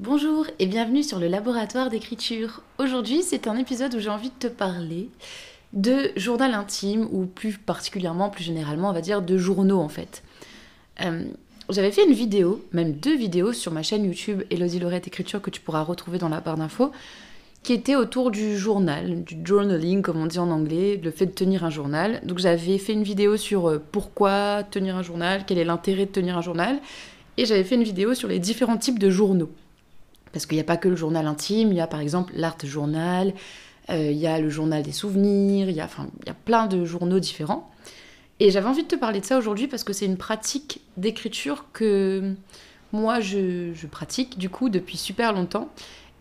Bonjour et bienvenue sur le laboratoire d'écriture. Aujourd'hui, c'est un épisode où j'ai envie de te parler de journal intime ou plus particulièrement, plus généralement, on va dire de journaux en fait. Euh, j'avais fait une vidéo, même deux vidéos sur ma chaîne YouTube Elodie Lorette Écriture que tu pourras retrouver dans la barre d'infos, qui était autour du journal, du journaling comme on dit en anglais, le fait de tenir un journal. Donc j'avais fait une vidéo sur euh, pourquoi tenir un journal, quel est l'intérêt de tenir un journal, et j'avais fait une vidéo sur les différents types de journaux. Parce qu'il n'y a pas que le journal intime, il y a par exemple l'art journal, euh, il y a le journal des souvenirs, il y, a, enfin, y a plein de journaux différents. Et j'avais envie de te parler de ça aujourd'hui parce que c'est une pratique d'écriture que moi je, je, pratique du coup depuis super longtemps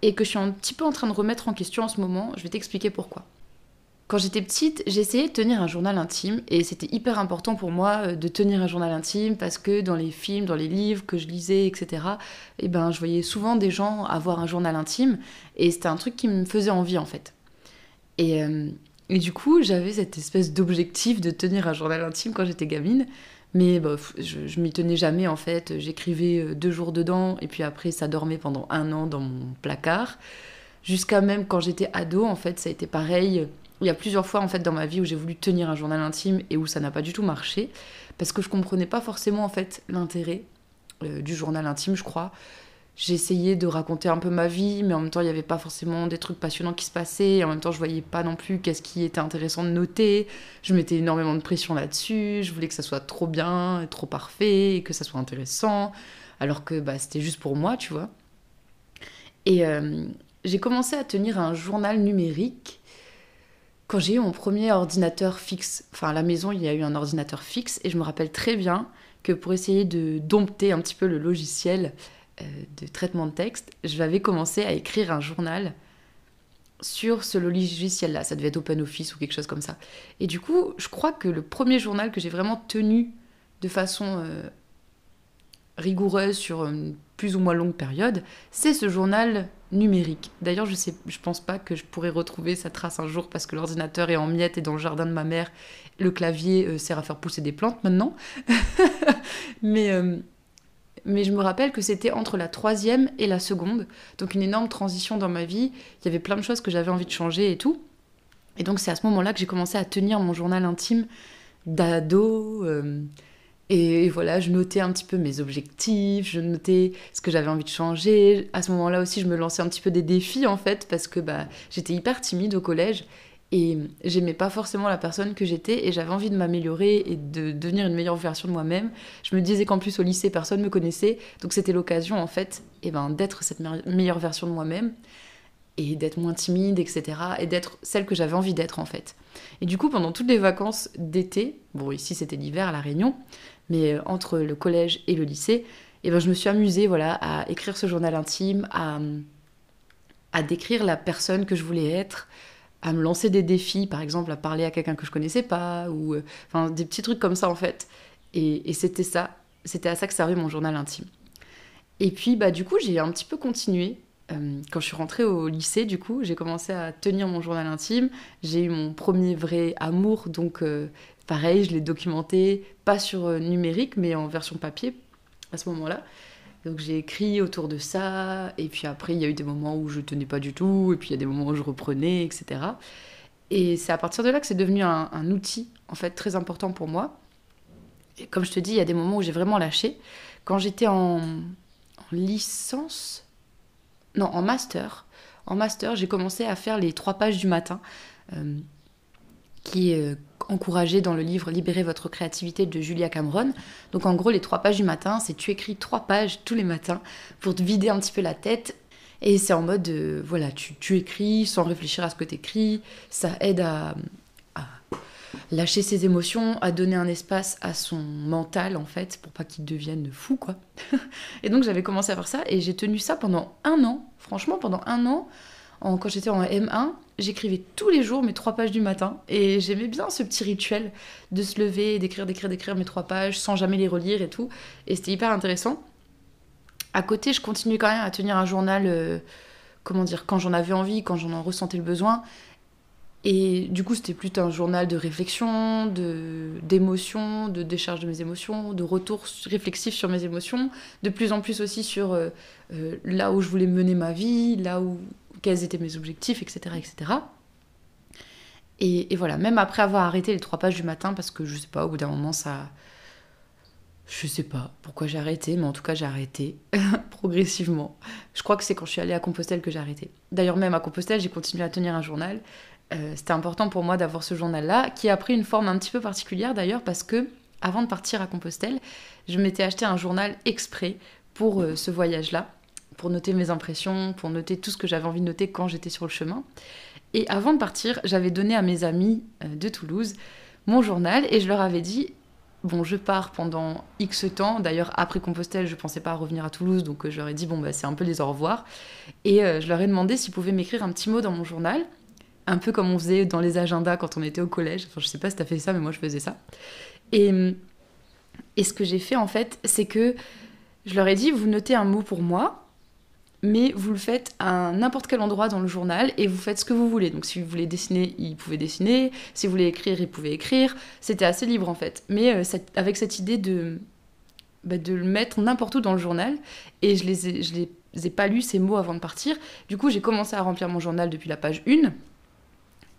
et que je suis un petit peu en train de remettre en question en ce moment. Je vais t'expliquer pourquoi. Quand j'étais petite, j'essayais de tenir un journal intime et c'était hyper important pour moi euh, de tenir un journal intime parce que dans les films, dans les livres que je lisais, etc., eh ben, je voyais souvent des gens avoir un journal intime et c'était un truc qui me faisait envie en fait. Et, euh, du coup, j'avais cette espèce d'objectif de tenir un journal intime quand j'étais gamine. Mais je, je m'y tenais jamais en fait. J'écrivais euh, deux jours dedans et puis après ça dormait pendant un an dans mon placard. Jusqu'à même quand j'étais ado, en fait, ça a été pareil il y a plusieurs fois en fait dans ma vie où j'ai voulu tenir un journal intime et où ça n'a pas du tout marché parce que je comprenais pas forcément en fait l'intérêt euh, du journal intime, je crois. J'essayais de raconter un peu ma vie, mais en même temps, il n'y avait pas forcément des trucs passionnants qui se passaient. Et en même temps, je voyais pas non plus qu'est-ce qui était intéressant de noter. Je mettais énormément de pression là-dessus. Je voulais que ça soit trop bien, trop parfait, que ça soit intéressant. Alors que bah, c'était juste pour moi, tu vois. Et euh, j'ai commencé à tenir un journal numérique quand j'ai eu mon premier ordinateur fixe, enfin à la maison il y a eu un ordinateur fixe et je me rappelle très bien que pour essayer de dompter un petit peu le logiciel euh, de traitement de texte, j'avais commencé à écrire un journal sur ce logiciel-là. Ça devait être OpenOffice ou quelque chose comme ça. Et du coup, je crois que le premier journal que j'ai vraiment tenu de façon euh, rigoureuse sur une plus ou moins longue période, c'est ce journal numérique. D'ailleurs, je sais, je pense pas que je pourrais retrouver sa trace un jour parce que l'ordinateur est en miettes et dans le jardin de ma mère, le clavier euh, sert à faire pousser des plantes maintenant. mais, euh, mais je me rappelle que c'était entre la troisième et la seconde, donc une énorme transition dans ma vie. Il y avait plein de choses que j'avais envie de changer et tout. Et donc c'est à ce moment-là que j'ai commencé à tenir mon journal intime d'ado. Euh, et voilà, je notais un petit peu mes objectifs, je notais ce que j'avais envie de changer. À ce moment-là aussi, je me lançais un petit peu des défis en fait, parce que bah, j'étais hyper timide au collège et j'aimais pas forcément la personne que j'étais et j'avais envie de m'améliorer et de devenir une meilleure version de moi-même. Je me disais qu'en plus au lycée, personne me connaissait, donc c'était l'occasion en fait et ben, d'être cette meilleure version de moi-même et d'être moins timide, etc. Et d'être celle que j'avais envie d'être en fait. Et du coup, pendant toutes les vacances d'été, bon ici c'était l'hiver à La Réunion, mais euh, entre le collège et le lycée, et ben, je me suis amusée voilà, à écrire ce journal intime, à, à décrire la personne que je voulais être, à me lancer des défis, par exemple à parler à quelqu'un que je connaissais pas, ou euh, enfin des petits trucs comme ça en fait. Et, c'était ça, c'était à ça que servait mon journal intime. Et puis bah du coup j'ai un petit peu continué. Euh, quand je suis rentrée au lycée, du coup, j'ai commencé à tenir mon journal intime. J'ai eu mon premier vrai amour, donc Pareil, je l'ai documenté, pas sur euh, numérique, mais en version papier à ce moment-là. Donc j'ai écrit autour de ça, et puis après il y a eu des moments où je tenais pas du tout, et puis il y a des moments où je reprenais, etc. Et c'est à partir de là que c'est devenu un, outil en fait très important pour moi. Et comme je te dis, il y a des moments où j'ai vraiment lâché. Quand j'étais en, licence, non en master, en master j'ai commencé à faire les trois pages du matin, euh, qui est euh, encouragé dans le livre Libérez votre créativité de Julia Cameron. Donc en gros, les trois pages du matin, c'est tu écris trois pages tous les matins pour te vider un petit peu la tête. Et c'est en mode, euh, voilà, tu, écris sans réfléchir à ce que tu écris. Ça aide à, à, lâcher ses émotions, à donner un espace à son mental, en fait, pour pas qu'il devienne fou, quoi. et donc j'avais commencé à faire ça et j'ai tenu ça pendant un an. Franchement, pendant un an, quand j'étais en M1, j'écrivais tous les jours mes trois pages du matin et j'aimais bien ce petit rituel de se lever, d'écrire, d'écrire, d'écrire mes trois pages sans jamais les relire et tout. Et c'était hyper intéressant. À côté, je continuais quand même à tenir un journal, euh, comment dire, quand j'en avais envie, quand j'en ressentais le besoin. Et du coup, c'était plutôt un journal de réflexion, de, d'émotions, de décharge de mes émotions, de retour réflexif sur mes émotions, de plus en plus aussi sur euh, euh, là où je voulais mener ma vie, là où quels étaient mes objectifs, etc. etc. Et, voilà, même après avoir arrêté les trois pages du matin, parce que je sais pas, au bout d'un moment, ça. Je sais pas pourquoi j'ai arrêté, mais en tout cas, j'ai arrêté progressivement. Je crois que c'est quand je suis allée à Compostelle que j'ai arrêté. D'ailleurs, même à Compostelle, j'ai continué à tenir un journal. Euh, c'était important pour moi d'avoir ce journal-là, qui a pris une forme un petit peu particulière d'ailleurs, parce que avant de partir à Compostelle, je m'étais acheté un journal exprès pour euh, ce voyage-là, pour noter mes impressions, pour noter tout ce que j'avais envie de noter quand j'étais sur le chemin. Et avant de partir, j'avais donné à mes amis euh, de Toulouse mon journal et je leur avais dit bon, je pars pendant X temps. D'ailleurs, après Compostelle, je pensais pas revenir à Toulouse, donc je leur ai dit bon, bah, c'est un peu les au revoir. Et je leur ai demandé s'ils pouvaient m'écrire un petit mot dans mon journal un peu comme on faisait dans les agendas quand on était au collège. Enfin, je sais pas si t'as fait ça, mais moi je faisais ça. Et ce que j'ai fait en fait, c'est que je leur ai dit, vous notez un mot pour moi, mais vous le faites à n'importe quel endroit dans le journal et vous faites ce que vous voulez. Donc si vous voulez dessiner, il pouvait dessiner. Si vous voulez écrire, il pouvait écrire. C'était assez libre en fait. Mais euh, avec cette idée de, bah, de le mettre n'importe où dans le journal. Et je les les ai pas lus ces mots avant de partir. Du coup, j'ai commencé à remplir mon journal depuis la page 1.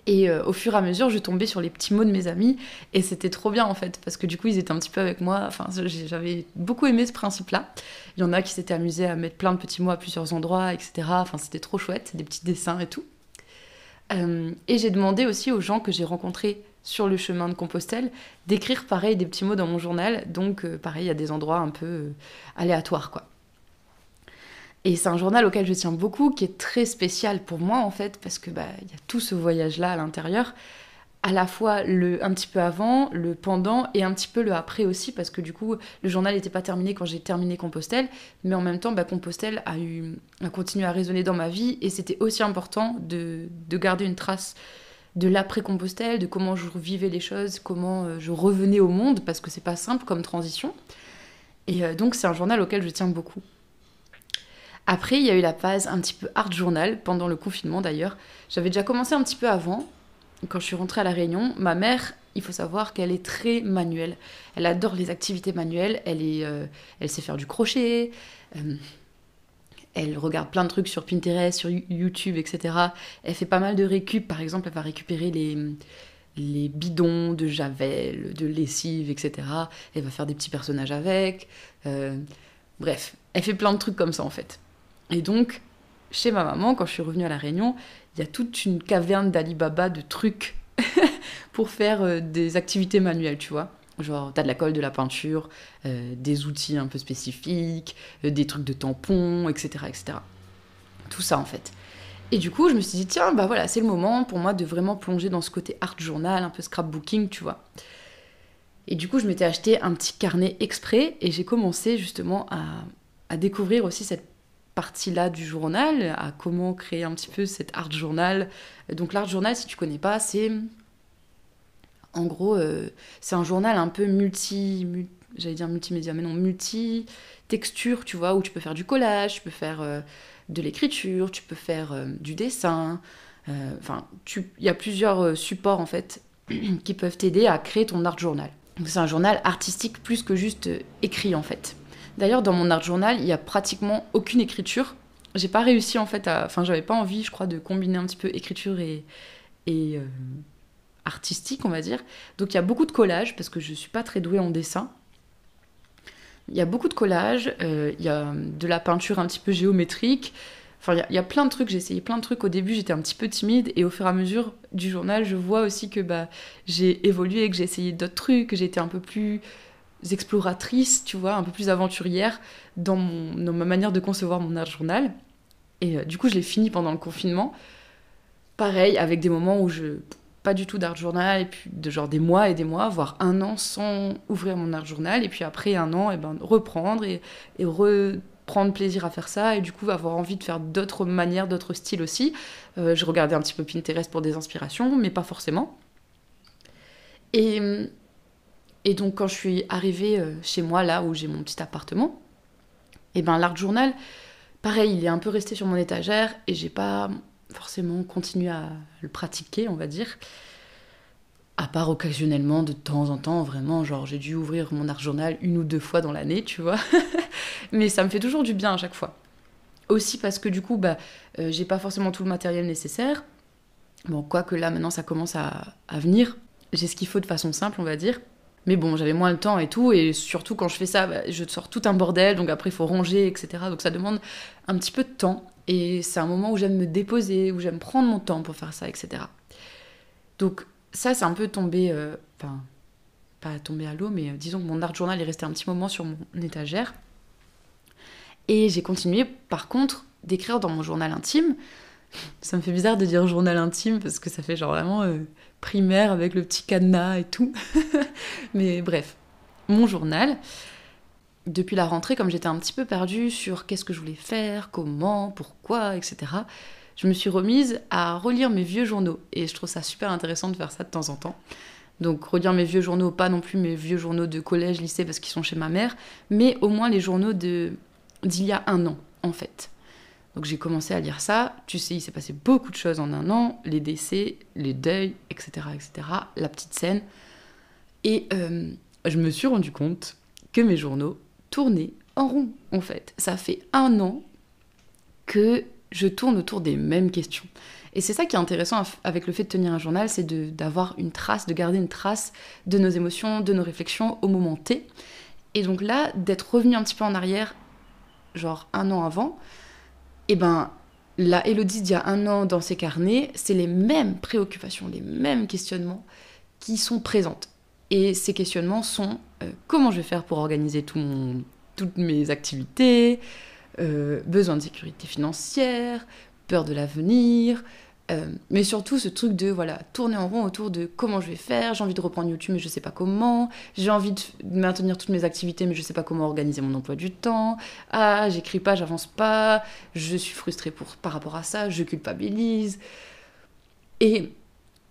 Et euh, au fur et à mesure, je tombais sur les petits mots de mes amis et c'était trop bien en fait parce que du coup, ils étaient un petit peu avec moi. Enfin, j'avais beaucoup aimé ce principe-là. Il y en a qui s'étaient amusés à mettre plein de petits mots à plusieurs endroits, etc. Enfin, c'était trop chouette, des petits dessins et tout. Euh, et j'ai demandé aussi aux gens que j'ai rencontrés sur le chemin de Compostelle d'écrire pareil des petits mots dans mon journal. Donc, euh, pareil, il y a des endroits un peu aléatoires quoi. Et c'est un journal auquel je tiens beaucoup, qui est très spécial pour moi en fait, parce que bah il y a tout ce voyage-là à l'intérieur, à la fois le un petit peu avant, le pendant et un petit peu le après aussi, parce que du coup le journal n'était pas terminé quand j'ai terminé Compostelle, mais en même temps bah, Compostelle a eu a continué à résonner dans ma vie et c'était aussi important de, de garder une trace de l'après Compostelle, de comment je vivais les choses, comment euh, je revenais au monde, parce que c'est pas simple comme transition. Et euh, donc c'est un journal auquel je tiens beaucoup. Après, il y a eu la phase un petit peu art journal, pendant le confinement d'ailleurs. J'avais déjà commencé un petit peu avant, quand je suis rentrée à La Réunion. Ma mère, il faut savoir qu'elle est très manuelle. Elle adore les activités manuelles, elle, est, euh, elle sait faire du crochet, euh, elle regarde plein de trucs sur Pinterest, sur YouTube, etc. Elle fait pas mal de récup, par exemple, elle va récupérer les bidons de javel, de lessive, etc. Elle va faire des petits personnages avec. Euh, bref, elle fait plein de trucs comme ça en fait. Et donc, chez ma maman, quand je suis revenue à La Réunion, il y a toute une caverne d'Alibaba de trucs pour faire euh, des activités manuelles, tu vois. Genre, t'as de la colle, de la peinture, euh, des outils un peu spécifiques, euh, des trucs de tampons, etc., etc. Tout ça, en fait. Et du coup, je me suis dit, tiens, bah voilà, c'est le moment pour moi de vraiment plonger dans ce côté art journal, un peu scrapbooking, tu vois. Et du coup, je m'étais acheté un petit carnet exprès et j'ai commencé justement à, à découvrir aussi cette partie-là du journal, à comment créer un petit peu cet art journal. Donc l'art journal, si tu connais pas, c'est en gros, euh, c'est un journal un peu multi, j'allais dire multimédia, mais non, multi-texture, tu vois, où tu peux faire du collage, tu peux faire euh, de l'écriture, tu peux faire euh, du dessin. Enfin, il y a plusieurs supports en fait qui peuvent t'aider à créer ton art journal. C'est un journal artistique plus que juste écrit en fait. D'ailleurs, dans mon art journal, il y a pratiquement aucune écriture. J'ai pas réussi en fait. Enfin, j'avais pas envie, je crois, de combiner un petit peu écriture et. euh, artistique, on va dire. Donc il y a beaucoup de collages parce que je suis pas très douée en dessin. Il y a beaucoup de collages, euh, il y a de la peinture un petit peu géométrique. Enfin, il y, a, plein de trucs, j'ai essayé plein de trucs. Au début, j'étais un petit peu timide et au fur et à mesure du journal, je vois aussi que bah, j'ai évolué, que j'ai essayé d'autres trucs, que été un peu plus exploratrice, tu vois, un peu plus aventurière dans, ma manière de concevoir mon art journal. Et euh, du coup, je l'ai fini pendant le confinement. Pareil, avec des moments où je. Pas du tout d'art journal, et puis de genre des mois et des mois, voire un an sans ouvrir mon art journal, et puis après un an, et ben, reprendre et, reprendre plaisir à faire ça, et du coup avoir envie de faire d'autres manières, d'autres styles aussi. Euh, je regardais un petit peu Pinterest pour des inspirations, mais pas forcément. Et et donc quand je suis arrivée euh, chez moi, là où j'ai mon petit appartement, et eh ben l'art journal, pareil, il est un peu resté sur mon étagère et j'ai pas forcément continué à le pratiquer, on va dire. À part occasionnellement, de temps en temps, vraiment, genre j'ai dû ouvrir mon art journal une ou deux fois dans l'année, tu vois. Mais ça me fait toujours du bien à chaque fois. Aussi parce que du coup, bah, euh, j'ai pas forcément tout le matériel nécessaire. Bon, quoique là, maintenant, ça commence à, à venir. J'ai ce qu'il faut de façon simple, on va dire. Mais bon, j'avais moins le temps et tout, et surtout quand je fais ça, bah, je sors tout un bordel, donc après il faut ranger, etc. Donc ça demande un petit peu de temps, et c'est un moment où j'aime me déposer, où j'aime prendre mon temps pour faire ça, etc. Donc ça, c'est un peu tombé, euh, enfin, pas tombé à l'eau, mais euh, disons que mon art journal est resté un petit moment sur mon étagère. Et j'ai continué, par contre, d'écrire dans mon journal intime. Ça me fait bizarre de dire journal intime parce que ça fait genre vraiment euh, primaire avec le petit cadenas et tout. Mais bref, mon journal. Depuis la rentrée, comme j'étais un petit peu perdue sur qu'est-ce que je voulais faire, comment, pourquoi, etc., je me suis remise à relire mes vieux journaux. Et je trouve ça super intéressant de faire ça de temps en temps. Donc relire mes vieux journaux, pas non plus mes vieux journaux de collège, lycée, parce qu'ils sont chez ma mère, mais au moins les journaux d'il y a un an, en fait. Donc j'ai commencé à lire ça. Tu sais, il s'est passé beaucoup de choses en un an. Les décès, les deuils, etc. etc. la petite scène. Et euh, je me suis rendu compte que mes journaux tournaient en rond, en fait. Ça fait un an que je tourne autour des mêmes questions. Et c'est ça qui est intéressant avec le fait de tenir un journal, c'est d'avoir une trace, de garder une trace de nos émotions, de nos réflexions au moment T. Et donc là, d'être revenu un petit peu en arrière, genre un an avant, eh ben, la Élodie d'il y a un an dans ses carnets, c'est les mêmes préoccupations, les mêmes questionnements qui sont présentes. Et ces questionnements sont euh, comment je vais faire pour organiser toutes mes activités, euh, besoin de sécurité financière, peur de l'avenir, euh, mais surtout ce truc de voilà tourner en rond autour de comment je vais faire, j'ai envie de reprendre YouTube mais je sais pas comment, j'ai envie de maintenir toutes mes activités mais je sais pas comment organiser mon emploi du temps, ah j'écris pas, j'avance pas, je suis frustrée pour, par rapport à ça, je culpabilise. Et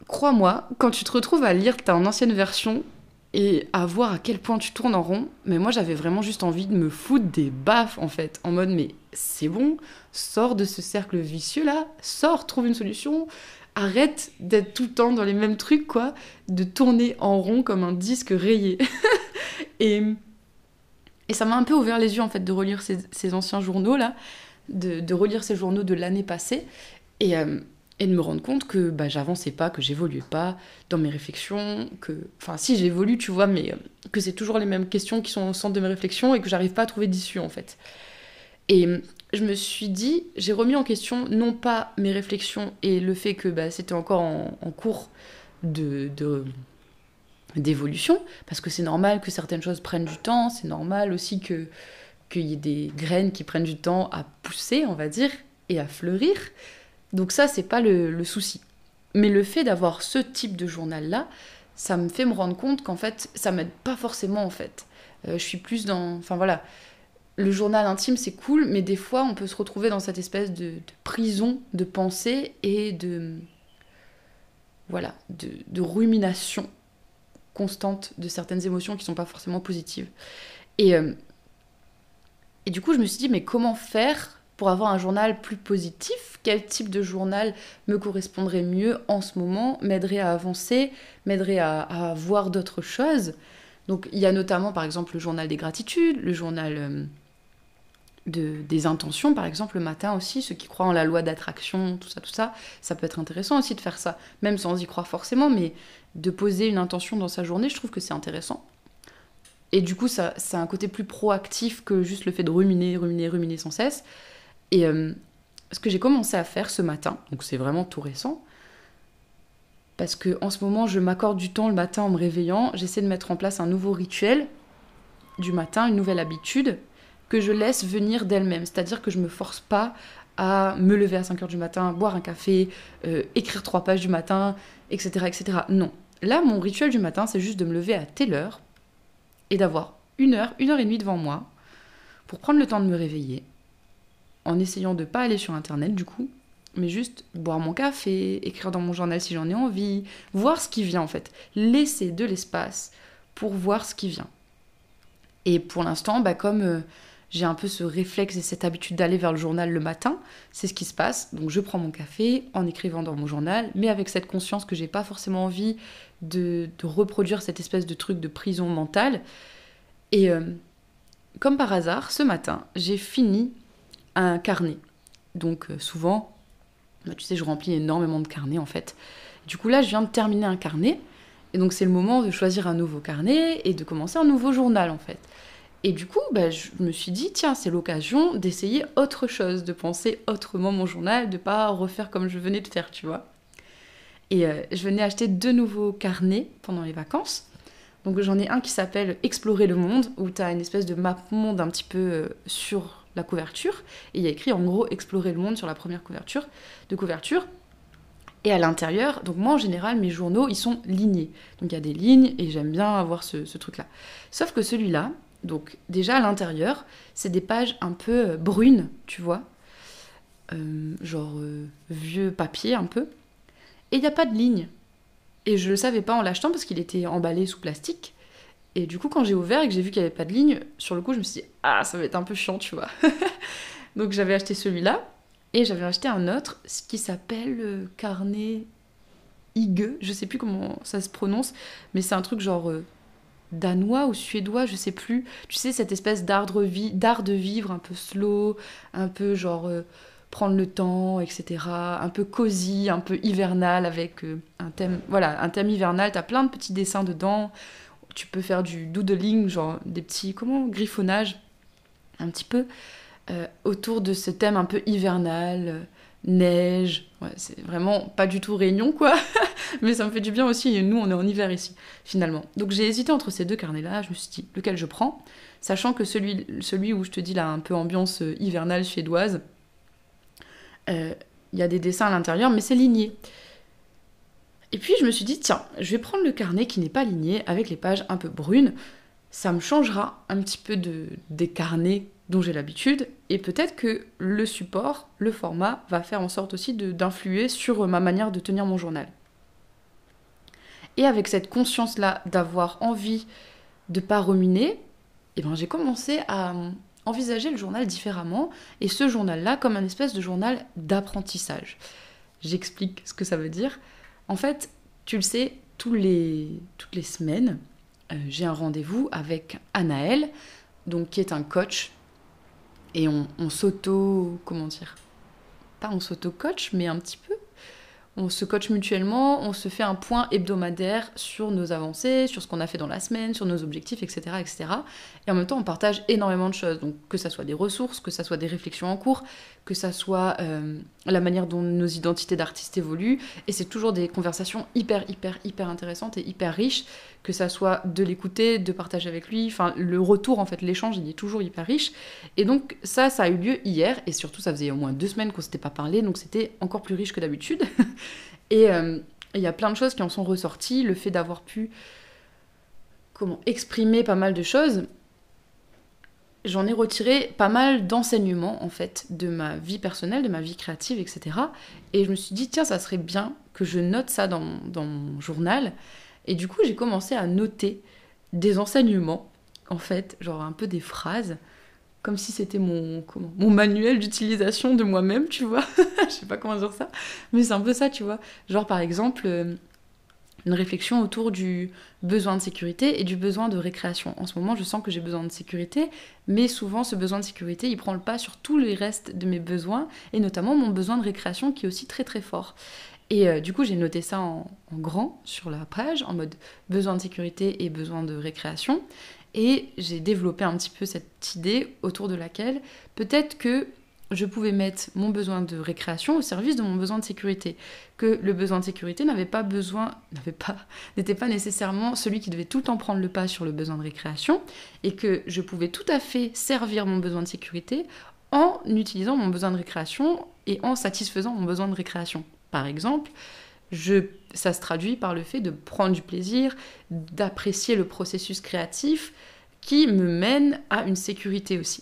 crois-moi, quand tu te retrouves à lire ta ancienne version et à voir à quel point tu tournes en rond, mais moi j'avais vraiment juste envie de me foutre des baffes en fait, en mode mais c'est bon, sors de ce cercle vicieux là, sors, trouve une solution, arrête d'être tout le temps dans les mêmes trucs quoi, de tourner en rond comme un disque rayé. et, et ça m'a un peu ouvert les yeux en fait de relire ces, anciens journaux là, de, relire ces journaux de l'année passée. Et, euh, et de me rendre compte que bah, j'avançais pas, que j'évoluais pas dans mes réflexions, que, enfin, si j'évolue, tu vois, mais euh, que c'est toujours les mêmes questions qui sont au centre de mes réflexions et que j'arrive pas à trouver d'issue en fait. Et euh, je me suis dit, j'ai remis en question non pas mes réflexions et le fait que bah, c'était encore en, cours de, d'évolution, parce que c'est normal que certaines choses prennent du temps, c'est normal aussi que qu'il y ait des graines qui prennent du temps à pousser, on va dire, et à fleurir. Donc ça, c'est pas le, souci. Mais le fait d'avoir ce type de journal-là, ça me fait me rendre compte qu'en fait, ça m'aide pas forcément en fait. Euh, je suis plus dans... Enfin voilà, le journal intime, c'est cool, mais des fois, on peut se retrouver dans cette espèce de, prison de pensée et de... Voilà, de, rumination constante de certaines émotions qui sont pas forcément positives. Et, euh, et du coup, je me suis dit, mais comment faire pour avoir un journal plus positif Quel type de journal me correspondrait mieux en ce moment M'aiderait à avancer M'aiderait à, voir d'autres choses Donc il y a notamment par exemple le journal des gratitudes, le journal euh, de, des intentions par exemple le matin aussi, ceux qui croient en la loi d'attraction, tout ça, tout ça. Ça peut être intéressant aussi de faire ça, même sans y croire forcément, mais de poser une intention dans sa journée, je trouve que c'est intéressant. Et du coup, ça, c'est un côté plus proactif que juste le fait de ruminer, ruminer, ruminer sans cesse. Et euh, ce que j'ai commencé à faire ce matin, donc c'est vraiment tout récent, parce que en ce moment je m'accorde du temps le matin en me réveillant, j'essaie de mettre en place un nouveau rituel du matin, une nouvelle habitude que je laisse venir d'elle-même, c'est-à-dire que je me force pas à me lever à 5h du matin, boire un café, euh, écrire trois pages du matin, etc., etc. Non. Là, mon rituel du matin, c'est juste de me lever à telle heure et d'avoir une heure, une heure et demie devant moi pour prendre le temps de me réveiller, en essayant de pas aller sur internet du coup, mais juste boire mon café, écrire dans mon journal si j'en ai envie, voir ce qui vient en fait, laisser de l'espace pour voir ce qui vient. Et pour l'instant, bah, comme euh, j'ai un peu ce réflexe et cette habitude d'aller vers le journal le matin. C'est ce qui se passe. Donc je prends mon café en écrivant dans mon journal, mais avec cette conscience que j'ai pas forcément envie de, reproduire cette espèce de truc de prison mentale. Et euh, comme par hasard, ce matin, j'ai fini un carnet. Donc euh, souvent, bah, tu sais, je remplis énormément de carnets en fait. Du coup là, je viens de terminer un carnet. Et donc c'est le moment de choisir un nouveau carnet et de commencer un nouveau journal en fait. Et du coup, bah, je me suis dit, tiens, c'est l'occasion d'essayer autre chose, de penser autrement mon journal, de pas refaire comme je venais de faire, tu vois. Et euh, je venais acheter deux nouveaux carnets pendant les vacances. Donc j'en ai un qui s'appelle Explorer le monde, où tu as une espèce de map monde un petit peu euh, sur la couverture. Et il y a écrit en gros Explorer le monde sur la première couverture de couverture. Et à l'intérieur, donc moi en général, mes journaux, ils sont lignés. Donc il y a des lignes et j'aime bien avoir ce, ce truc-là. Sauf que celui-là, donc déjà à l'intérieur, c'est des pages un peu euh, brunes, tu vois. Euh, genre euh, vieux papier un peu. Et il n'y a pas de ligne. Et je ne le savais pas en l'achetant parce qu'il était emballé sous plastique. Et du coup, quand j'ai ouvert et que j'ai vu qu'il n'y avait pas de ligne, sur le coup, je me suis dit, ah, ça va être un peu chiant, tu vois. Donc j'avais acheté celui-là. Et j'avais acheté un autre, ce qui s'appelle Carnet Igue. Je sais plus comment ça se prononce, mais c'est un truc genre danois ou suédois, je sais plus. Tu sais, cette espèce d'art de vivre un peu slow, un peu genre euh, prendre le temps, etc. Un peu cosy, un peu hivernal avec euh, un thème, voilà, un thème hivernal. T'as plein de petits dessins dedans. Tu peux faire du doodling, genre des petits, comment, griffonnages, un petit peu, euh, autour de ce thème un peu hivernal neige. Ouais, c'est vraiment pas du tout réunion, quoi. Mais ça me fait du bien aussi. Et nous, on est en hiver ici, finalement. Donc j'ai hésité entre ces deux carnets-là. Je me suis dit, lequel je prends? Sachant que celui, celui où je te dis là, un peu ambiance euh, hivernale suédoise, euh, il y a des dessins à l'intérieur, mais c'est ligné. Et puis je me suis dit, tiens, je vais prendre le carnet qui n'est pas ligné, avec les pages un peu brunes. Ça me changera un petit peu de, des carnets dont j'ai l'habitude, et peut-être que le support, le format, va faire en sorte aussi d'influer sur ma manière de tenir mon journal. Et avec cette conscience-là d'avoir envie de pas ruminer, eh ben, j'ai commencé à envisager le journal différemment, et ce journal-là comme un espèce de journal d'apprentissage. J'explique ce que ça veut dire. En fait, tu le sais, toutes les semaines, euh, j'ai un rendez-vous avec Anaël, donc qui est un coach et on, s'auto. Comment dire Pas on s'auto-coach, mais un petit peu. On se coach mutuellement, on se fait un point hebdomadaire sur nos avancées, sur ce qu'on a fait dans la semaine, sur nos objectifs, etc., etc. Et en même temps, on partage énormément de choses. Donc, que ça soit des ressources, que ça soit des réflexions en cours, que ça soit euh, la manière dont nos identités d'artistes évoluent. Et c'est toujours des conversations hyper, hyper, hyper intéressantes et hyper riches, que ça soit de l'écouter, de partager avec lui. Enfin, le retour, en fait, l'échange, il est toujours hyper riche. Et donc, ça, ça a eu lieu hier. Et surtout, ça faisait au moins deux semaines qu'on s'était pas parlé. Donc, c'était encore plus riche que d'habitude. et euh, il y a plein de choses qui en sont ressorties. Le fait d'avoir pu comment exprimer pas mal de choses j'en ai retiré pas mal d'enseignements en fait de ma vie personnelle, de ma vie créative, etc. Et je me suis dit tiens ça serait bien que je note ça dans, mon journal. Et du coup j'ai commencé à noter des enseignements en fait, genre un peu des phrases, comme si c'était mon, manuel d'utilisation de moi-même, tu vois. je sais pas comment dire ça, mais c'est un peu ça, tu vois. Genre par exemple, euh, une réflexion autour du besoin de sécurité et du besoin de récréation. En ce moment, je sens que j'ai besoin de sécurité, mais souvent ce besoin de sécurité, il prend le pas sur tous les restes de mes besoins, et notamment mon besoin de récréation qui est aussi très très fort. Et euh, du coup, j'ai noté ça en, grand sur la page, en mode besoin de sécurité et besoin de récréation. Et j'ai développé un petit peu cette idée autour de laquelle peut-être que je pouvais mettre mon besoin de récréation au service de mon besoin de sécurité. Que le besoin de sécurité n'avait pas besoin, n'avait pas, n'était pas nécessairement celui qui devait tout le temps prendre le pas sur le besoin de récréation, et que je pouvais tout à fait servir mon besoin de sécurité en utilisant mon besoin de récréation et en satisfaisant mon besoin de récréation. Par exemple, je, ça se traduit par le fait de prendre du plaisir, d'apprécier le processus créatif qui me mène à une sécurité aussi.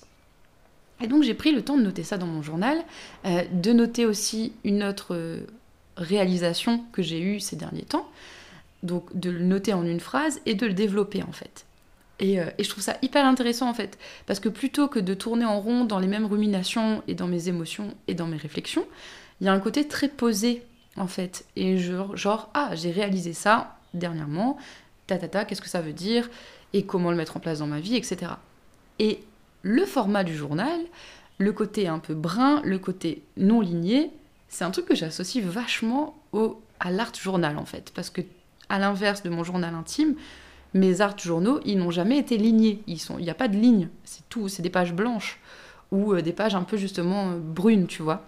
Et donc j'ai pris le temps de noter ça dans mon journal, euh, de noter aussi une autre euh, réalisation que j'ai eue ces derniers temps, donc de le noter en une phrase et de le développer en fait. Euh, et, je trouve ça hyper intéressant en fait, parce que plutôt que de tourner en rond dans les mêmes ruminations et dans mes émotions et dans mes réflexions, il y a un côté très posé en fait. Et genre, genre ah, j'ai réalisé ça dernièrement, ta ta ta, qu'est-ce que ça veut dire, et comment le mettre en place dans ma vie, etc. Et le format du journal, le côté un peu brun, le côté non ligné, c'est un truc que j'associe vachement au, à l'art journal en fait. Parce que, à l'inverse de mon journal intime, mes art journaux, ils n'ont jamais été lignés. Il n'y a pas de ligne. C'est tout, c'est des pages blanches ou euh, des pages un peu justement euh, brunes, tu vois.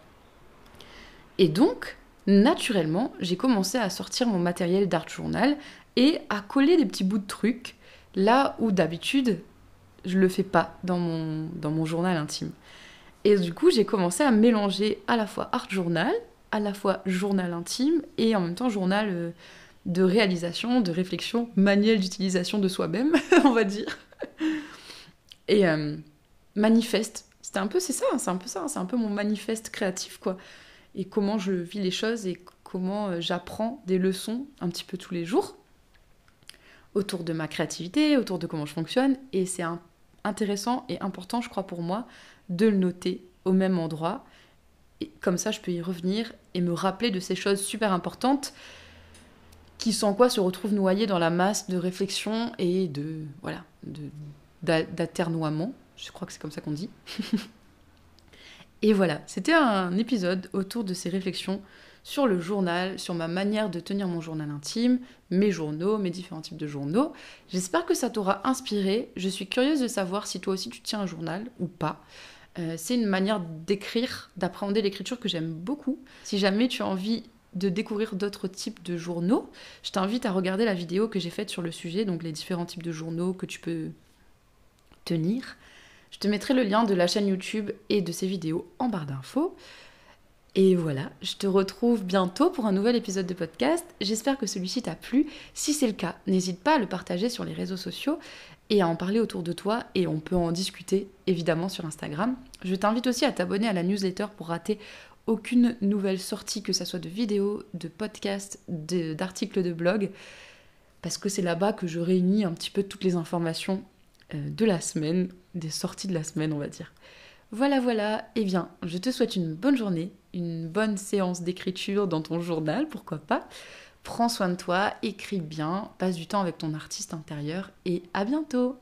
Et donc, naturellement, j'ai commencé à sortir mon matériel d'art journal et à coller des petits bouts de trucs là où d'habitude je le fais pas dans mon, dans mon journal intime. Et du coup, j'ai commencé à mélanger à la fois art journal, à la fois journal intime et en même temps journal euh, de réalisation, de réflexion, manuel d'utilisation de soi-même, on va dire. Et euh, manifeste. C'était un peu, c'est ça, c'est un peu ça, c'est un peu mon manifeste créatif, quoi. Et comment je vis les choses et comment euh, j'apprends des leçons un petit peu tous les jours autour de ma créativité, autour de comment je fonctionne. Et c'est intéressant et important, je crois, pour moi, de le noter au même endroit. Et comme ça, je peux y revenir et me rappeler de ces choses super importantes qui, sans quoi, se retrouvent noyées dans la masse de réflexion et de. Voilà, d'aternoiement. Je crois que c'est comme ça qu'on dit. et voilà, c'était un épisode autour de ces réflexions sur le journal, sur ma manière de tenir mon journal intime, mes journaux, mes différents types de journaux. J'espère que ça t'aura inspiré. Je suis curieuse de savoir si toi aussi tu tiens un journal ou pas. Euh, c'est une manière d'écrire, d'appréhender l'écriture que j'aime beaucoup. Si jamais tu as envie de découvrir d'autres types de journaux, je t'invite à regarder la vidéo que j'ai faite sur le sujet, donc les différents types de journaux que tu peux tenir. Je te mettrai le lien de la chaîne YouTube et de ces vidéos en barre d'infos. Et voilà, je te retrouve bientôt pour un nouvel épisode de podcast. J'espère que celui-ci t'a plu. Si c'est le cas, n'hésite pas à le partager sur les réseaux sociaux et à en parler autour de toi et on peut en discuter évidemment sur Instagram. Je t'invite aussi à t'abonner à la newsletter pour rater aucune nouvelle sortie, que ce soit de vidéos, de podcasts, d'articles de, blog, parce que c'est là-bas que je réunis un petit peu toutes les informations de la semaine, des sorties de la semaine on va dire. Voilà, voilà, eh bien, je te souhaite une bonne journée, une bonne séance d'écriture dans ton journal, pourquoi pas. Prends soin de toi, écris bien, passe du temps avec ton artiste intérieur et à bientôt